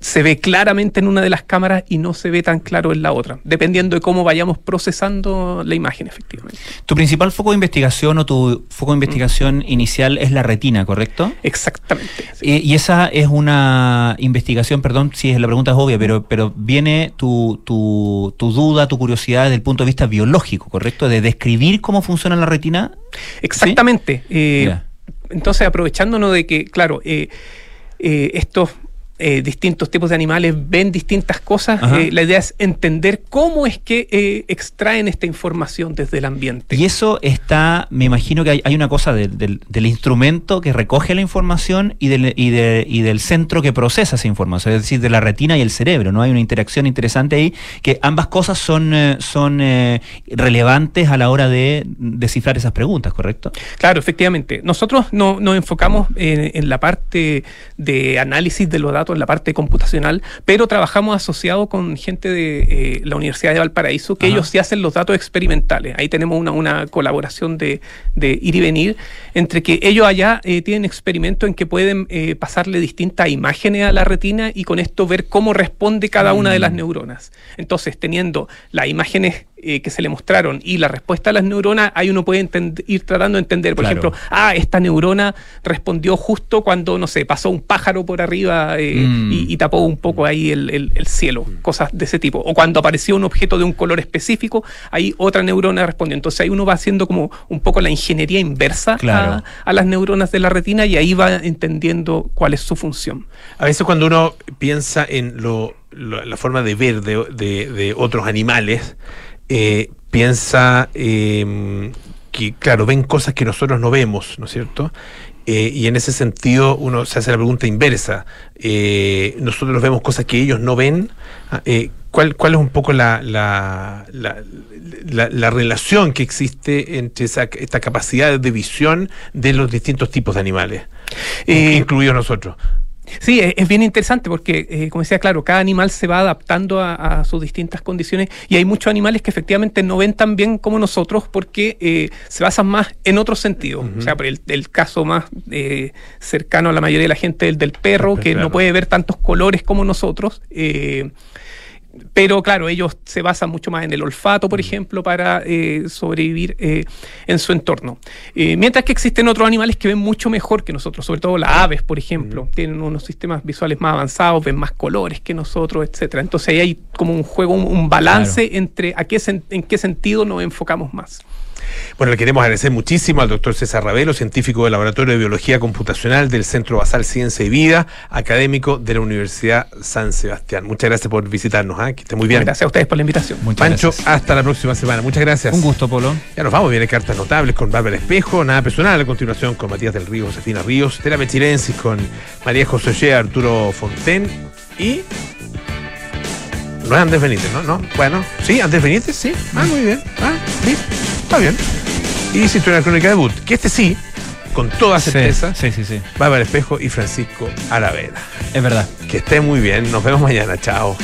se ve claramente en una de las cámaras y no se ve tan claro en la otra, dependiendo de cómo vayamos procesando la imagen, efectivamente. Tu principal foco de investigación o tu foco de investigación inicial es la retina, ¿correcto? Exactamente. Eh, y esa es una investigación, perdón si es la pregunta es obvia, pero, pero viene tu, tu, tu duda, tu curiosidad desde el punto de vista biológico, ¿correcto? De describir cómo funciona la retina. Exactamente. Eh, entonces, aprovechándonos de que, claro, eh, eh, estos eh, distintos tipos de animales ven distintas cosas. Eh, la idea es entender cómo es que eh, extraen esta información desde el ambiente. Y eso está, me imagino que hay, hay una cosa del- del, del instrumento que recoge la información y del, y, de- y del centro que procesa esa información, es decir, de la retina y el cerebro, ¿no? Hay una interacción interesante ahí, que ambas cosas son, son relevantes a la hora de descifrar esas preguntas, ¿correcto? Claro, efectivamente. Nosotros no- nos enfocamos en, en la parte de análisis de los datos, en la parte computacional, pero trabajamos asociado con gente de eh, la Universidad de Valparaíso, que Ajá. ellos sí hacen los datos experimentales. Ahí tenemos una, una colaboración de, de ir y venir, entre que ellos allá eh, tienen experimentos en que pueden eh, pasarle distintas imágenes a la retina y con esto ver cómo responde cada una de las Mm. neuronas. Entonces, teniendo las imágenes eh, que se le mostraron y la respuesta a las neuronas, ahí uno puede ir tratando de entender, por Claro. ejemplo, ah, esta neurona respondió justo cuando, no sé, pasó un pájaro por arriba eh, Mm. y, y tapó un poco ahí el, el- el cielo, cosas de ese tipo. O cuando apareció un objeto de un color específico, ahí otra neurona respondió. Entonces ahí uno va haciendo como un poco la ingeniería inversa Claro. a, a las neuronas de la retina y ahí va entendiendo cuál es su función. A veces cuando uno piensa en lo, lo- la forma de ver de, de- de otros animales, eh, piensa eh, que, claro, ven cosas que nosotros no vemos, ¿no es cierto? Eh, y en ese sentido uno se hace la pregunta inversa. Eh, nosotros vemos cosas que ellos no ven. Ah, eh, ¿cuál, ¿Cuál es un poco la, la, la- la- la relación que existe entre esa, esta capacidad de visión de los distintos tipos de animales, incluidos nosotros? Sí, es, es bien interesante porque, eh, como decía, claro, cada animal se va adaptando a, a sus distintas condiciones y hay muchos animales que efectivamente no ven tan bien como nosotros porque eh, se basan más en otros sentidos. O sea, por el, el caso más eh, cercano a la mayoría de la gente, el del perro, que Claro. no puede ver tantos colores como nosotros. Pero claro, ellos se basan mucho más en el olfato, por ejemplo, para eh, sobrevivir eh, en su entorno. Eh, mientras que existen otros animales que ven mucho mejor que nosotros, sobre todo las aves, por ejemplo, tienen unos sistemas visuales más avanzados, ven más colores que nosotros, etcétera. Entonces ahí hay como un juego, un, un balance entre a qué en qué sentido nos enfocamos más. Bueno, le queremos agradecer muchísimo al doctor César Ravelo, científico del Laboratorio de Biología Computacional del Centro Basal Ciencia y Vida, académico de la Universidad San Sebastián. Muchas gracias por visitarnos, ¿ah? que esté muy bien. Gracias a ustedes por la invitación. Pancho, hasta la próxima semana. Muchas gracias. Un gusto, Polo. Ya nos vamos, viene Cartas Notables con Bárbara Espejo, nada personal, a continuación con Matías del Río, Josefina Ríos, Terapia Chilensis con María José Ochea, Arturo Fonten y... No es Andrés Benítez, ¿no? ¿no? Bueno, sí, Andrés Benítez, sí. Ah, muy bien. Ah, sí, está bien. Y Cinturón Crónica Debut, que este sí, con toda certeza, sí, sí, sí. Bárbara Espejo y Francisco Aravena. Es verdad. Que esté muy bien, nos vemos mañana, chao.